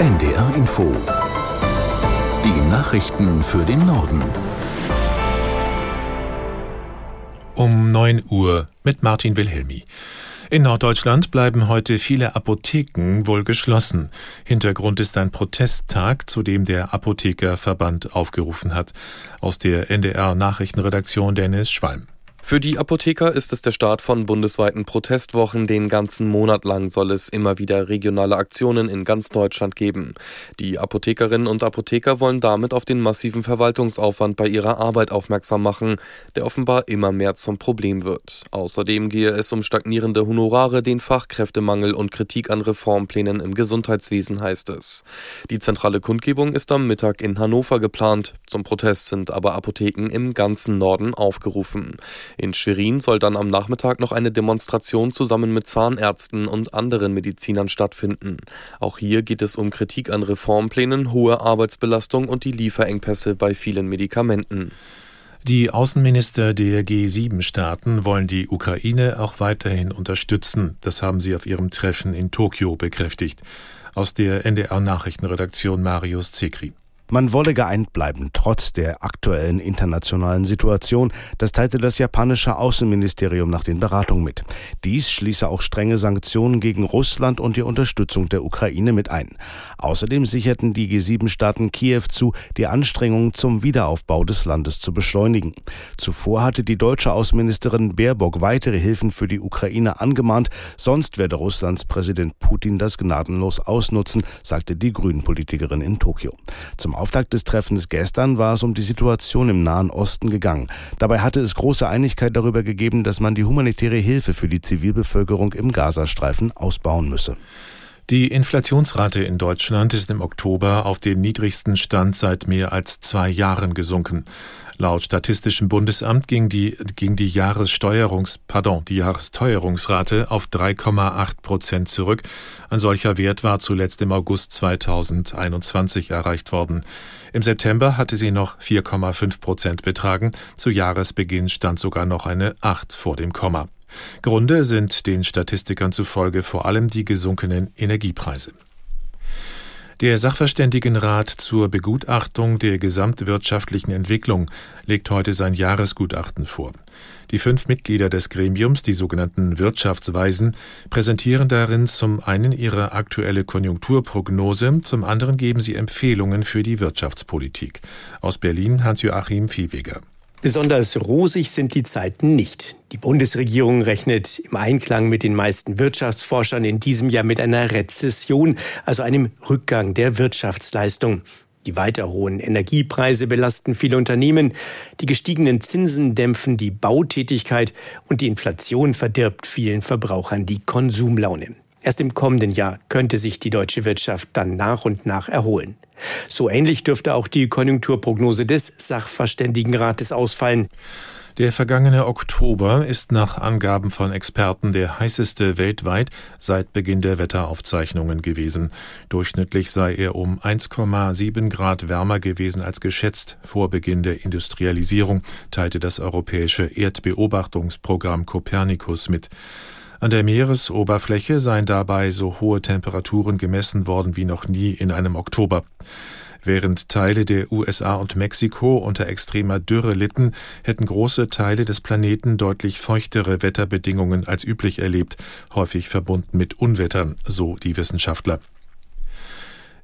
NDR Info. Die Nachrichten für den Norden. Um 9 Uhr mit Martin Wilhelmi. In Norddeutschland bleiben heute viele Apotheken wohl geschlossen. Hintergrund ist ein Protesttag, zu dem der Apothekerverband aufgerufen hat. Aus der NDR Nachrichtenredaktion Dennis Schwalm. Für die Apotheker ist es der Start von bundesweiten Protestwochen. Den ganzen Monat lang soll es immer wieder regionale Aktionen in ganz Deutschland geben. Die Apothekerinnen und Apotheker wollen damit auf den massiven Verwaltungsaufwand bei ihrer Arbeit aufmerksam machen, der offenbar immer mehr zum Problem wird. Außerdem gehe es um stagnierende Honorare, den Fachkräftemangel und Kritik an Reformplänen im Gesundheitswesen, heißt es. Die zentrale Kundgebung ist am Mittag in Hannover geplant. Zum Protest sind aber Apotheken im ganzen Norden aufgerufen. In Schwerin soll dann am Nachmittag noch eine Demonstration zusammen mit Zahnärzten und anderen Medizinern stattfinden. Auch hier geht es um Kritik an Reformplänen, hohe Arbeitsbelastung und die Lieferengpässe bei vielen Medikamenten. Die Außenminister der G7-Staaten wollen die Ukraine auch weiterhin unterstützen. Das haben sie auf ihrem Treffen in Tokio bekräftigt. Aus der NDR Nachrichtenredaktion Marius Zekri. Man wolle geeint bleiben, trotz der aktuellen internationalen Situation. Das teilte das japanische Außenministerium nach den Beratungen mit. Dies schließe auch strenge Sanktionen gegen Russland und die Unterstützung der Ukraine mit ein. Außerdem sicherten die G7-Staaten Kiew zu, die Anstrengungen zum Wiederaufbau des Landes zu beschleunigen. Zuvor hatte die deutsche Außenministerin Baerbock weitere Hilfen für die Ukraine angemahnt, sonst werde Russlands Präsident Putin das gnadenlos ausnutzen, sagte die Grünen-Politikerin in Tokio. Zum Auftakt des Treffens gestern war es um die Situation im Nahen Osten gegangen. Dabei hatte es große Einigkeit darüber gegeben, dass man die humanitäre Hilfe für die Zivilbevölkerung im Gazastreifen ausbauen müsse. Die Inflationsrate in Deutschland ist im Oktober auf den niedrigsten Stand seit mehr als zwei Jahren gesunken. Laut Statistischem Bundesamt ging die, ging die Jahressteuerungs, pardon, die Jahresteuerungsrate auf 3,8 Prozent zurück. Ein solcher Wert war zuletzt im August 2021 erreicht worden. Im September hatte sie noch 4,5 Prozent betragen. Zu Jahresbeginn stand sogar noch eine 8 vor dem Komma. Gründe sind den Statistikern zufolge vor allem die gesunkenen Energiepreise. Der Sachverständigenrat zur Begutachtung der gesamtwirtschaftlichen Entwicklung legt heute sein Jahresgutachten vor. Die fünf Mitglieder des Gremiums, die sogenannten Wirtschaftsweisen, präsentieren darin zum einen ihre aktuelle Konjunkturprognose, zum anderen geben sie Empfehlungen für die Wirtschaftspolitik. Aus Berlin Hans-Joachim Viehweger. Besonders rosig sind die Zeiten nicht. Die Bundesregierung rechnet im Einklang mit den meisten Wirtschaftsforschern in diesem Jahr mit einer Rezession, also einem Rückgang der Wirtschaftsleistung. Die weiter hohen Energiepreise belasten viele Unternehmen, die gestiegenen Zinsen dämpfen die Bautätigkeit und die Inflation verdirbt vielen Verbrauchern die Konsumlaune. Erst im kommenden Jahr könnte sich die deutsche Wirtschaft dann nach und nach erholen. So ähnlich dürfte auch die Konjunkturprognose des Sachverständigenrates ausfallen. Der vergangene Oktober ist nach Angaben von Experten der heißeste weltweit seit Beginn der Wetteraufzeichnungen gewesen. Durchschnittlich sei er um 1,7 Grad wärmer gewesen als geschätzt vor Beginn der Industrialisierung, teilte das europäische Erdbeobachtungsprogramm Copernicus mit. An der Meeresoberfläche seien dabei so hohe Temperaturen gemessen worden wie noch nie in einem Oktober. Während Teile der USA und Mexiko unter extremer Dürre litten, hätten große Teile des Planeten deutlich feuchtere Wetterbedingungen als üblich erlebt, häufig verbunden mit Unwettern, so die Wissenschaftler.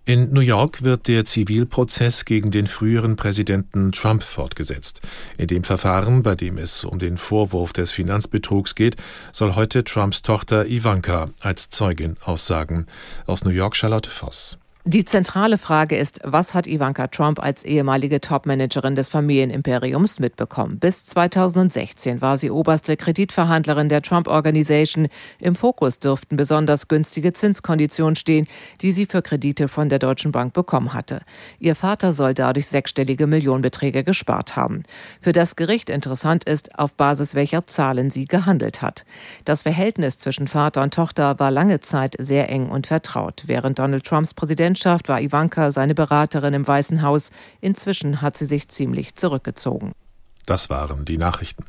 In New York wird der Zivilprozess gegen den früheren Präsidenten Trump fortgesetzt. In dem Verfahren, bei dem es um den Vorwurf des Finanzbetrugs geht, soll heute Trumps Tochter Ivanka als Zeugin aussagen. Aus New York Charlotte Voss. Die zentrale Frage ist, was hat Ivanka Trump als ehemalige Topmanagerin des Familienimperiums mitbekommen? Bis 2016 war sie oberste Kreditverhandlerin der Trump Organization. Im Fokus dürften besonders günstige Zinskonditionen stehen, die sie für Kredite von der Deutschen Bank bekommen hatte. Ihr Vater soll dadurch sechsstellige Millionenbeträge gespart haben. Für das Gericht interessant ist, auf Basis welcher Zahlen sie gehandelt hat. Das Verhältnis zwischen Vater und Tochter war lange Zeit sehr eng und vertraut, während Donald Trumps Präsident Präsidentschaft war Ivanka seine Beraterin im Weißen Haus. Inzwischen hat sie sich ziemlich zurückgezogen. Das waren die Nachrichten.